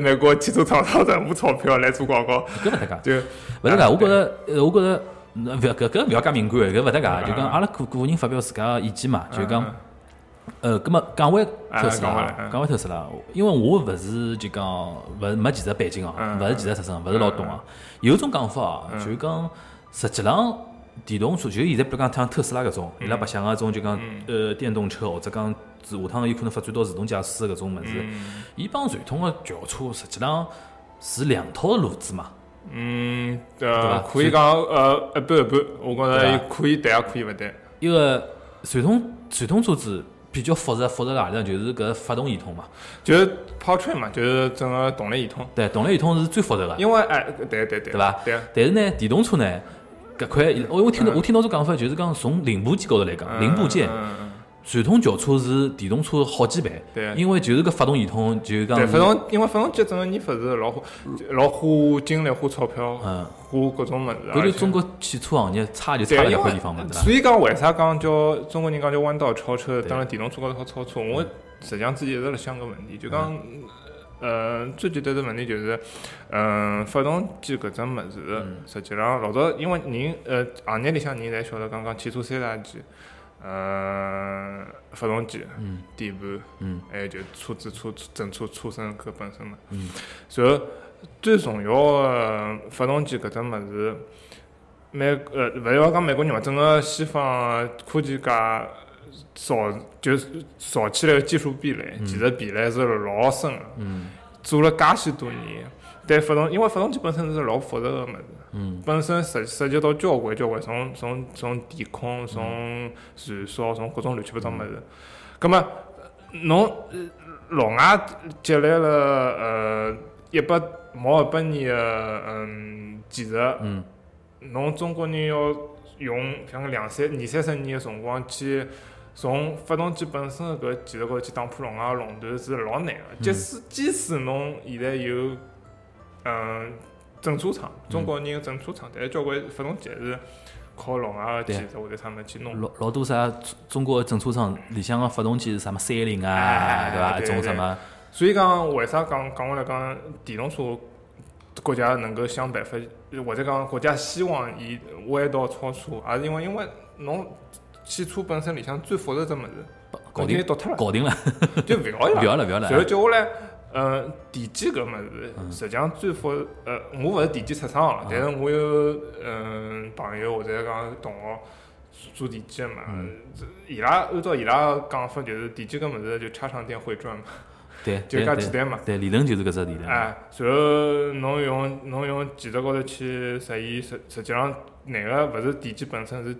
Speaker 2: 美国汽车厂商任何钞票来做广告，
Speaker 1: 搿勿搭界。
Speaker 2: 就
Speaker 1: 勿是噶，
Speaker 2: 啊
Speaker 1: 我觉着，呃我觉着，那勿要搿搿勿要介敏感，搿勿搭界，
Speaker 2: 嗯
Speaker 1: 就讲阿拉个个人发表自家个意见嘛，就
Speaker 2: 嗯
Speaker 1: 讲，呃，搿么讲回特斯拉
Speaker 2: 啊。讲回
Speaker 1: 特斯拉，因为我勿是就讲勿是没技术背景哦，
Speaker 2: 嗯
Speaker 1: 勿是技术出身，勿是老懂啊。有种讲法啊，就讲实际浪电动车，就现在比如讲像特斯拉搿种，伊拉白相个种就讲呃电动车或者讲是下趟有可能发展到自动驾驶搿种物事，
Speaker 2: 嗯。
Speaker 1: 伊帮传统个轿车实际浪是两套路子嘛。
Speaker 2: 嗯
Speaker 1: 对
Speaker 2: 呃可以讲呃一半一半，我觉着可以对也可以勿对。
Speaker 1: 一个传统传统车子比较复杂，复杂哪里呢？就是搿发动系统嘛。
Speaker 2: 就是 powertrain 嘛，就是整个动力系统。
Speaker 1: 对，动力系统是最复杂的。
Speaker 2: 因为哎，对对对，
Speaker 1: 对吧
Speaker 2: 对，
Speaker 1: 但是呢，电动车呢，搿块我我听到我听到种讲法，就是讲从零部件高头来讲，
Speaker 2: 嗯
Speaker 1: 零部件传统轿车是电动车好几倍。
Speaker 2: 对
Speaker 1: 因为就是搿发动系统，就是讲
Speaker 2: 对，发动因为发动机整个研发是老花老花精力、花钞票、
Speaker 1: 嗯，
Speaker 2: 花各种物事。
Speaker 1: 搿就中国汽车行业差就差了搿块地方嘛？
Speaker 2: 所以讲，为啥讲叫中国人讲叫弯道超车？当然，电动车高头好超车。我实际上之前一直辣想个问题，就讲，呃，最简单的问题就是，嗯，发动机搿只物事，
Speaker 1: 嗯
Speaker 2: 实际上老早因为人，呃，行业里向人侪晓得，讲讲汽车三大件，呃，发动机、
Speaker 1: 嗯
Speaker 2: 底盘，
Speaker 1: 嗯
Speaker 2: 还有就车子车整车车身搿本身嘛。
Speaker 1: 嗯
Speaker 2: 然后最重要的发动机搿只物事，美呃勿要讲美国人嘛，整个西方科技界造就造起来个技术壁垒，技术壁垒是老深个，
Speaker 1: 嗯
Speaker 2: 做了介许多年。但发动，因为发动机本身是老复杂个物事，
Speaker 1: 嗯
Speaker 2: 本身涉涉及到交关交关，从从从电控，从燃烧，从各种乱七八糟物事。葛么，侬呃老外积累了呃一百毛一百年的嗯技术，
Speaker 1: 嗯
Speaker 2: 侬中国人要用像两三二三十年的辰光去从发动机本身个搿技术高头去打破老外个垄断是老难个。即使即使侬现在有嗯整车厂，中国人个整车厂，但是交关发动机还是靠老外个技术或者啥物事去弄。
Speaker 1: 老老多啥中中国的整车厂里向个发动机是啥么三菱啊，
Speaker 2: 哎
Speaker 1: 对伐？种什么。
Speaker 2: 所以讲，为啥讲讲回来讲电动车国家能够想办法，或者讲国家希望伊弯道超车，也是因为因为侬汽车本身里向最复杂只物事，
Speaker 1: 搞定搞定了，
Speaker 2: 就勿要了。
Speaker 1: 不要了不要了。
Speaker 2: 然后接下来，呃，电机搿物
Speaker 1: 嗯
Speaker 2: 事，实际上最复呃，我勿是电机出身
Speaker 1: 啊
Speaker 2: 哦，但是我有嗯朋友或者讲同学做电机个嘛伊拉按照伊拉个讲法，就是电机搿物事就插上电会转嘛，
Speaker 1: 对，
Speaker 2: 就介简单嘛。
Speaker 1: 对，理论就是搿只理论。
Speaker 2: 哎，然后侬用侬用技术高头去实现，实实际上哪个勿是电机本身是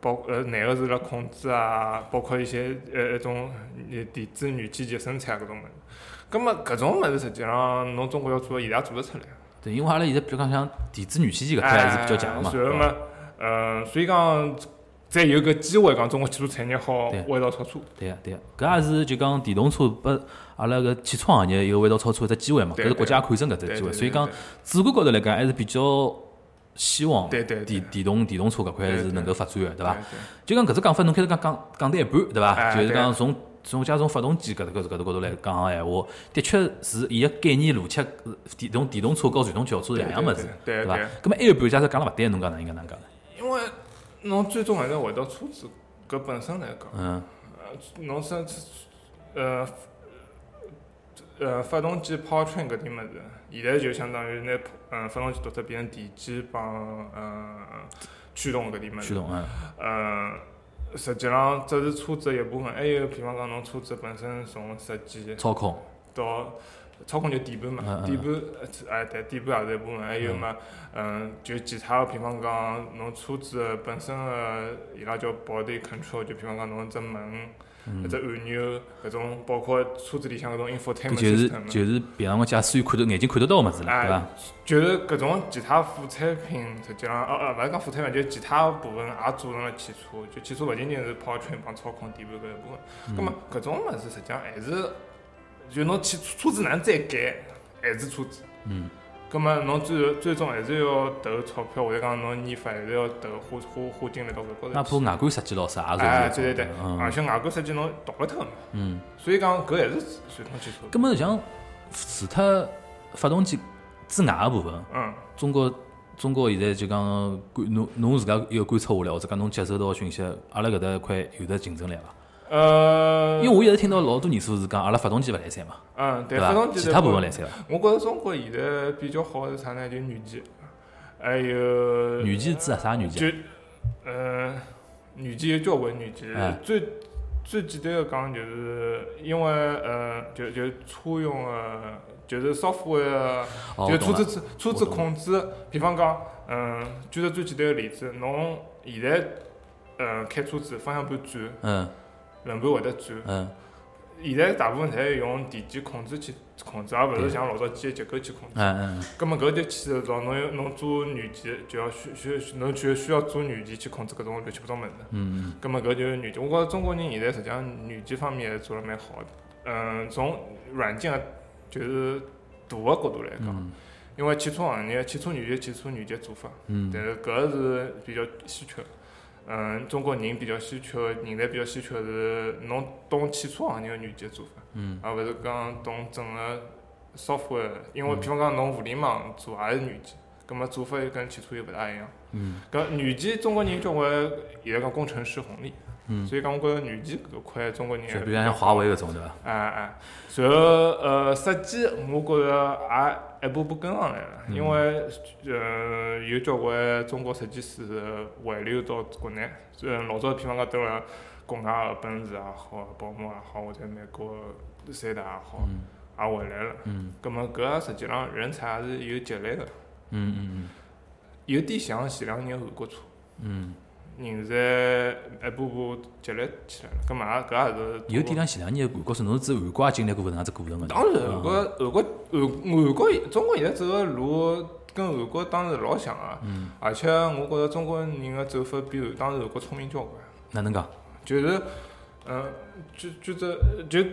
Speaker 2: 包呃哪个是辣控制啊，包括一些呃一种呃电子元器件生产搿种物事。葛末搿种物事实际上侬中国要做，伊拉也做得出来。
Speaker 1: 对，因为阿拉现在比如讲像电子元器件搿块还是比较强个嘛。
Speaker 2: 哎然后嘛，呃，所以讲再有个机会讲中国汽车产业好
Speaker 1: 对
Speaker 2: 弯道超车。
Speaker 1: 对个对个，搿也是就讲电动车拨阿拉个汽车行业一个弯道超车一只机会嘛，搿是国家看中搿只机会，所以讲
Speaker 2: 对
Speaker 1: 主观高头来讲还是比较希望电电动电动车搿块是能够发展个，对伐？就讲搿只讲法，侬开始讲讲讲得一半，对伐？就是讲从从加从发动机搿头搿头搿头高头来讲个闲话，的确是伊个概念逻辑，电动电动车和传统轿车是两样物事，
Speaker 2: 对对对？
Speaker 1: 葛末还有半，假设讲了勿对，侬讲哪应该哪能讲呢？
Speaker 2: 因为侬最终还是回到车子搿本身来讲。
Speaker 1: 嗯
Speaker 2: 呃，侬生呃呃发动机 powertrain 搿点物事，现在就相当于拿嗯发动机独立变成电机帮嗯驱动搿点物事。
Speaker 1: 驱动嗯，
Speaker 2: 实际上只是车子的一部分，还有比方讲侬车子本身从设计
Speaker 1: 操控。
Speaker 2: 到操控就底盘
Speaker 1: 嗯
Speaker 2: 嘛，
Speaker 1: 嗯。
Speaker 2: 底盘呃哎对，底盘也是一部分，还有嘛，嗯，就其他的，比方讲侬车子的本身的伊拉叫 body control，就比方讲侬只门、一只按钮搿种，包括车子里向搿种
Speaker 1: 搿
Speaker 2: infotainment
Speaker 1: 就是。就是平常个驾驶员看到眼睛看得到个物事了，对伐
Speaker 2: 哎？，就是搿种其他副产品，实际上，哦哦，勿是讲副产品，就是其他部分也组成了汽车。就汽车勿仅仅是 powertrain 帮操控底盘搿一部分。葛末搿种物事实际上还是，就侬汽车子哪能再改，还是车子。
Speaker 1: 嗯。
Speaker 2: 葛末侬最后最终还是要投钞票，或者讲侬研发还是要投花花花精力到搿高头去。
Speaker 1: 哪怕外观设计老啥，也是
Speaker 2: 哎，对对对，
Speaker 1: 嗯
Speaker 2: 而且外观设计侬逃勿脱个嘛。
Speaker 1: 嗯。
Speaker 2: 所以讲搿还是传统汽车。
Speaker 1: 葛末像除脱发动机之外个部分，
Speaker 2: 嗯。
Speaker 1: 中国中国现在就讲观侬侬自家一个观察下来，或者讲侬接收到个讯息，阿拉搿搭一块有得竞争力伐？
Speaker 2: 呃，
Speaker 1: 因为我一直听到老多年数是讲阿拉发动机勿来三嘛，
Speaker 2: 嗯，对，
Speaker 1: 伐
Speaker 2: 发动？机
Speaker 1: 其他部分来三伐？
Speaker 2: 我觉着中国现在比较好的是啥呢？就软件，还有
Speaker 1: 软件指啥软件？
Speaker 2: 就呃，软件有交关软件
Speaker 1: 哎，
Speaker 2: 最最简单的讲就是因为呃，就就车用的，就是 software 的
Speaker 1: 哦，
Speaker 2: 就车子车子控制，比方讲，嗯，举个最简单的例子，侬现在呃开车子方向盘转，
Speaker 1: 嗯
Speaker 2: 轮盘会得转。
Speaker 1: 嗯
Speaker 2: 现在大部分侪是用电机控制去控制，而勿
Speaker 1: 对
Speaker 2: 是像老早机械结构去控制。
Speaker 1: 嗯嗯
Speaker 2: 葛末搿就牵涉到侬有侬做软件，就要需需需侬就需要做软件去控制搿种乱七八糟物事。
Speaker 1: 嗯
Speaker 2: 葛末搿就是软件。我觉着中国人现在实际上软件方面还是做了蛮好的。嗯，从软件的就是大个角度来讲，
Speaker 1: 嗯
Speaker 2: 因为汽车行业汽车软件、汽车软件做法，
Speaker 1: 嗯
Speaker 2: 但是搿是比较稀缺的。嗯，中国人比较稀缺的，人才比较稀缺的是侬懂汽车行业个软件做法。
Speaker 1: 嗯
Speaker 2: 而勿是讲懂整个 software，因为
Speaker 1: 嗯
Speaker 2: 比方讲侬互联网做也是软件，葛末做法又跟汽车又勿大一样。
Speaker 1: 嗯
Speaker 2: 搿软件中国人交关现在讲工程师红利，
Speaker 1: 嗯，
Speaker 2: 所以讲我觉着软件搿块中国人还
Speaker 1: 就
Speaker 2: 比
Speaker 1: 如像华为搿种对伐？
Speaker 2: 哎哎，然后呃设计，我觉着也一步步跟上来了，
Speaker 1: 嗯。
Speaker 2: 因为呃有交关中国设计师回流到国内，嗯老早比方讲蹲辣国外个奔驰也好，宝马也好，或者美国三大也好，
Speaker 1: 嗯。
Speaker 2: 也回来了。
Speaker 1: 嗯。
Speaker 2: 葛末搿实际上人才也是有积累个，
Speaker 1: 嗯嗯。
Speaker 2: 有点像前两年韩国车。
Speaker 1: 嗯
Speaker 2: 人才一步步积累起来了，葛末搿也是，
Speaker 1: 有点像前两年韩国是侬是指韩国也经历过搿能样子过程个。
Speaker 2: 当然，韩国韩国韩韩国中国现在走个路跟韩国当时老像啊，而且我觉着中国人个走法比当时韩国聪明交关，
Speaker 1: 哪能讲？
Speaker 2: 就是嗯，就就这就。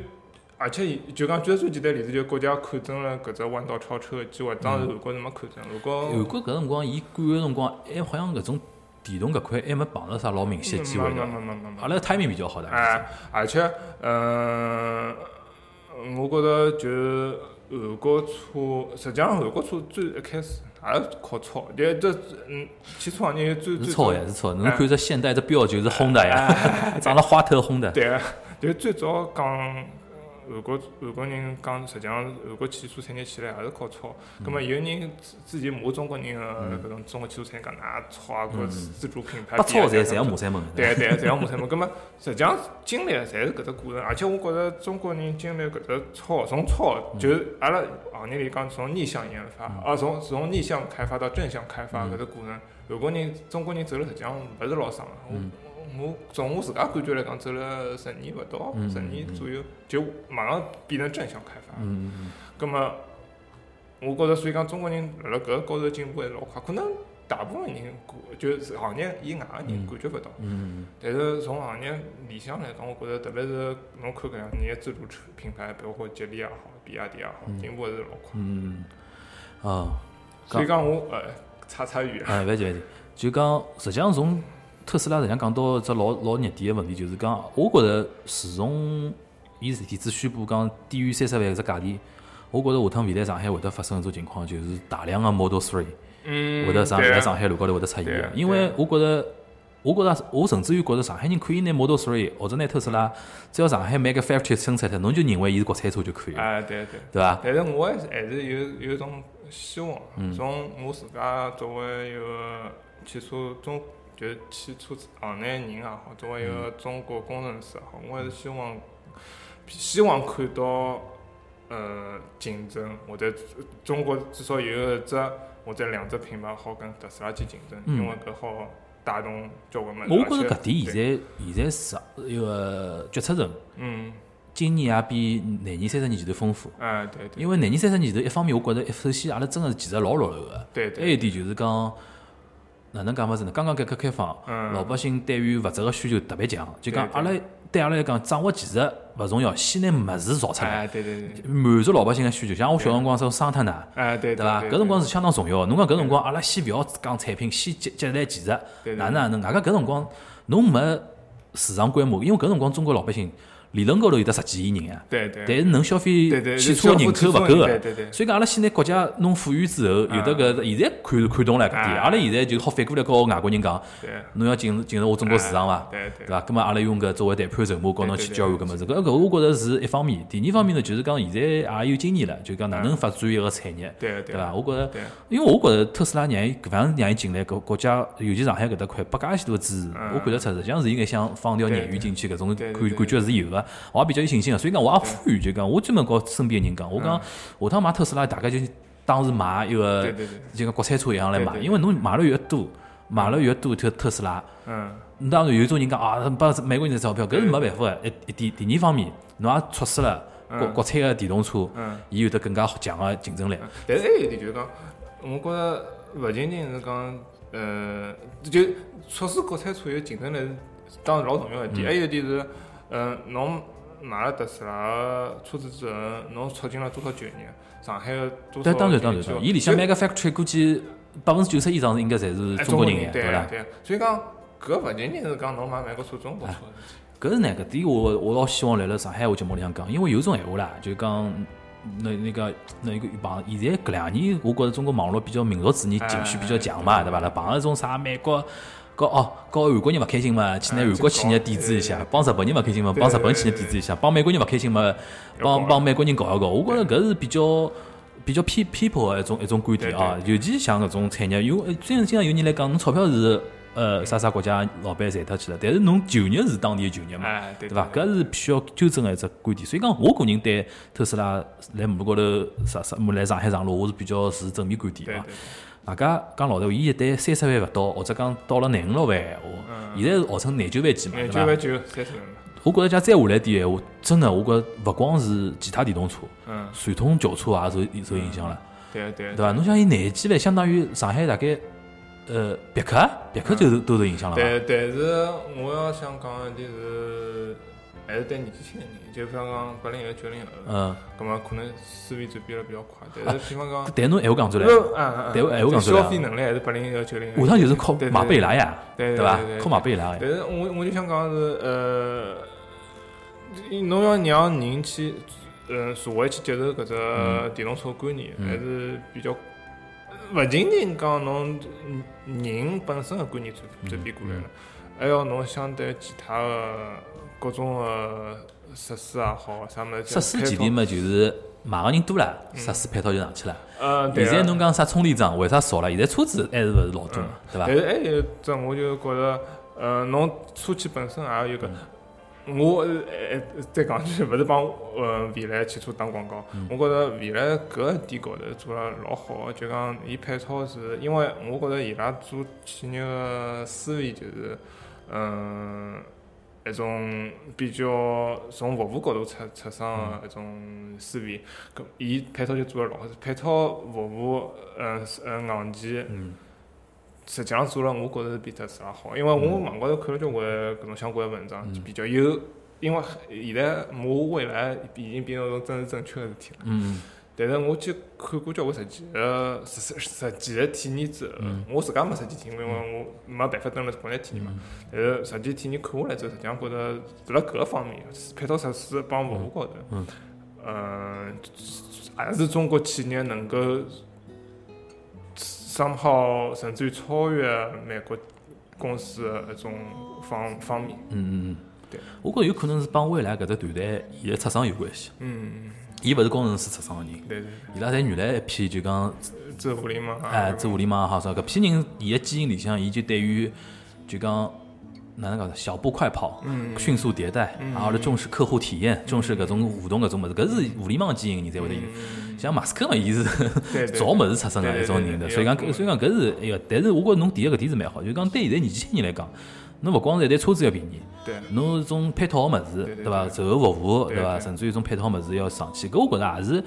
Speaker 2: 而且就讲举个最简单例子，就国家看准了搿只弯道超车个机会，当时韩国是没看准。韩国
Speaker 1: 韩国搿辰光伊管个辰光，还好像搿种电动搿块还没碰着啥老明显的机会
Speaker 2: 没
Speaker 1: 的。阿拉 timing 比较好的。
Speaker 2: 哎，而且，嗯，我觉着就是韩国车，实际上韩国车最一开始也是靠抄，但这嗯，汽车行业最
Speaker 1: 是
Speaker 2: 最早
Speaker 1: 超呀是超，侬
Speaker 2: 哎
Speaker 1: 看只现代这标就是 Honda 呀，长了花头 Honda。
Speaker 2: 对个，就最早讲，韩国韩国人讲，实际上韩国汽车产业起来也是靠抄。葛末有人之之前骂中国人个搿种中国汽车产业讲哪抄啊，搿自主品牌。
Speaker 1: 不抄
Speaker 2: 侪
Speaker 1: 侪要骂三门。
Speaker 2: 对对，侪要骂三门。葛末实际上经历个侪是搿只过程，而且我觉着中国人经历搿只抄，从抄就是阿拉行业里讲从逆向研发，啊从从逆向开发到正向开发搿只过程，韩国人、中国人走了实际上勿是老长个。我从我自家感觉来讲，走了十年勿到，十年左右就马上变成正向开发。
Speaker 1: 嗯
Speaker 2: 嗯。葛末，我觉着，所以讲中国人辣辣搿个高头进步还是老快。可能大部分人感，就是行业以外个人感觉勿到。
Speaker 1: 嗯
Speaker 2: 但是从行业里向来讲，我觉着，特别是侬看搿两年自主车品牌，包括吉利也好，比亚迪也好，进步还是老快。
Speaker 1: 嗯。啊。
Speaker 2: 所以讲我呃，插插语。
Speaker 1: 哎，勿急勿急，就讲实际上从。特斯拉实际上讲到只老老热点个问题，就是讲，我觉着自从伊电子宣布讲低于三十万搿只价钿，我觉着下趟未来上海会得发生一种情况，就是大量个 Model Three 会得上在上海路高头会得出现个。因为我觉着，我觉着我甚至于觉着上海人可以拿 Model Three 或者拿特斯拉，只要上海买个 factory 生产脱，侬就认为伊是国产车就可以了。
Speaker 2: 啊，对对，
Speaker 1: 对伐？
Speaker 2: 但是我还是还是有有种希望，从我自家作为一个汽车中。就汽车行内人也好，作为一个中国工程师也好，我还是希望希望看到呃竞争，或者中国至少有一只或者两只品牌好跟特斯拉去竞争，因为搿好带动交关物事。
Speaker 1: 我觉着搿点现在现在是一个决策层，
Speaker 2: 嗯，
Speaker 1: 经验也比廿年、三十年前头丰富。
Speaker 2: 哎，对对。
Speaker 1: 因为廿年、三十年前头，一方面我觉着，首先阿拉真个是技术老落后个。
Speaker 2: 对对。
Speaker 1: 还有一点就是讲。哪能讲法子呢？刚刚改革开放，老百姓对于物质个需求特别强，就讲阿拉对阿拉来讲，掌握技术勿重要，先拿物事造出来，满足老百姓个需求。像我小辰光说桑塔纳，对伐？搿辰光是相当重要。侬讲搿辰光，阿拉先勿要讲产品，先积积累技术，哪能哪能？外加搿辰光侬没市场规模，因为搿辰光中国老百姓。理论高头有得十几亿人啊，但是能消费汽车人口勿够个，所以讲阿拉现在国家弄富裕之后，有得个现在看看懂了搿点，阿拉现在就好反过来告外国人讲，侬要进入进入我中国市场伐？对伐？葛末阿拉用搿作为谈判筹码，告侬去交换搿物事，搿搿我觉着是一方面。第二方面呢，就是讲现在也有经验了，就讲哪能发展一个产业，对伐？我觉着，因为我觉着特斯拉让伊搿样让伊进来，搿国家尤其上海搿搭块，拨介许多支持，我看得出实际上是应该想放条鲶鱼进去，搿种感感觉是有个。我也比较有信心个，所以讲我也呼吁，就讲我专门告身边人讲，我讲下趟买特斯拉，大概就当是买一个，就讲国产车一样来买，因为侬买了越多，买了越多特特斯拉，嗯，当然有种人讲啊，把美国人的钞票，搿是没办法个。一一第第二方面，侬也促使了国国产个电动车，嗯，伊有得更加强个竞争力。
Speaker 2: 但是还有一点就是讲，我觉着勿仅仅是讲，呃，就促使国产车有竞争力，当然老重要一点。还有一点是。嗯，侬买了特斯拉车子之后，侬促进了多少就业？上海个多少？
Speaker 1: 当然当然当然，伊里向每个 factory 估计百分之九十以上应该侪是中国人
Speaker 2: 对
Speaker 1: 伐？
Speaker 2: 对，所以讲搿勿仅仅是讲侬买美国车、中国车。
Speaker 1: 搿是哪个点？我我老希望来了上海话节目里向讲，因为有种闲话啦，就讲那那个那个碰现在搿两年，我觉着中国网络比较民族主义情绪比较强嘛，对伐？啦，碰那种啥美国。搞哦，搞韩国人勿开心嘛，去拿韩国企业抵制一下；帮日本人勿开心嘛，帮日本企业抵制一下；帮美国人勿开心嘛，帮帮美国人搞一搞。我觉着搿是比较比较偏偏颇个一种一种观点啊。尤其像搿种产业，因为虽然经常有人来讲，侬钞票是呃啥啥国家老板赚脱去了，但是侬就业是当地的就业嘛，对伐？搿是必须要纠正个一只观点。所以讲，我个人对特斯拉来马路高头啥啥来上海上路，我是比较持正面观点啊。大家讲老实话，伊一旦三十万勿到，或者讲到了廿五六万闲话，现在是号称廿九万几嘛，对
Speaker 2: 伐？廿九万九，三十万。
Speaker 1: 我觉着，讲再下来点闲话，真的，我觉勿光是其他电动车，嗯，传统轿车也受受影响了。
Speaker 2: 对对。
Speaker 1: 对伐？侬想伊廿几万，相当于上海大概，呃，别克，别克就都受影响了。
Speaker 2: 对，但是我要想讲一点是。还是对年纪轻的人，就比方讲八零后、九零后，嗯，咁么可能思维转变了比较快。但是比方讲，
Speaker 1: 但侬闲话讲出来，
Speaker 2: 嗯嗯，
Speaker 1: 但闲话讲出来，
Speaker 2: 消费能力还是八零后、九零
Speaker 1: 后。下趟就是靠买贝拉呀，
Speaker 2: 对
Speaker 1: 伐？靠马贝拉。
Speaker 2: 但是我我就想讲是，呃，侬要让人去，嗯，社会去接受搿只电动车观念，还是比较，勿仅仅讲侬人本身个观念转转变过来了，还要侬相对其他的。各种个设施也好，啥物事。
Speaker 1: 设施前提嘛，就是买个人多了，设施配套就上去了。
Speaker 2: 呃，对个。
Speaker 1: 现在侬讲啥充电桩，为啥少了？现在车子还是勿是老多嘛，对伐？
Speaker 2: 但是还有只，我就觉着，呃，侬车企本身也有个。我呃再讲句，勿是帮呃未来汽车打广告。我觉着未来搿一点高头做了老好，就讲伊配套是，因为我觉着伊拉做企业个思维就是，嗯，一种比较从服务角度出出生个一种思维。搿伊配套就做了老好，配套服务，嗯嗯硬件。实际上做了，我觉着是比特斯拉好，因为我网高头看了交关搿种相关个文章，比较有，因为现在我未来已经变成种政治正确个事体了。但是我去看过交关实际个实实实际个体验之后，我自家没实际体验，因为我没办法登了国内体验嘛。但是实际体验看下来之后，实际上觉着辣搿个方面，配套设施帮服务高头，嗯，还是中国企业能够。商号甚至于超越美国公司的一种方方面。
Speaker 1: 嗯嗯嗯，
Speaker 2: 对，
Speaker 1: 我觉着有可能是帮未来搿只团队伊个出生有关系。
Speaker 2: 嗯，
Speaker 1: 伊勿是工程师出身个人。
Speaker 2: 对对。
Speaker 1: 伊拉侪原来一批就讲
Speaker 2: 做互联网。
Speaker 1: 哎，做互联网好说，搿批人伊个基因里向，伊就对于就讲哪能讲小步快跑，迅速迭代，然后重视客户体验，重视搿种互动搿种物事，搿是互联网基因人才会得有。像马斯克嘛，伊是造 物事出身个一种人的，所以讲，所以讲搿是哎个。但是我觉着侬第一个点是蛮好，就讲对现在年纪轻人来讲，侬勿光是一台车子要便宜，侬是种配套个物事，对伐？售后服务，对伐？甚至于种配套物事要上去，搿我觉着也是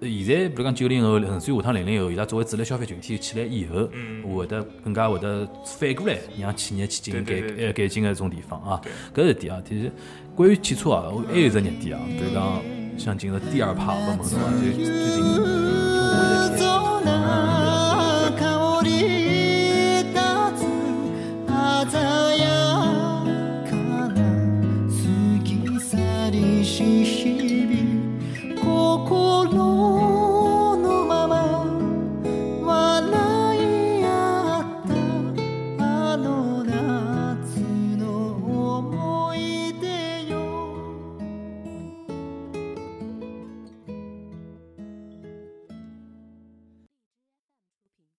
Speaker 1: 现在，比如讲九零后，甚至于下趟零零后，伊拉作为主力消费群体起来以后，会得更加会得反过来让企业去进行改呃改进个一种地方啊。搿是点啊。其实关于汽车啊，我还有只热点啊，比如讲。想进入第二趴，问问侬啊，就最近。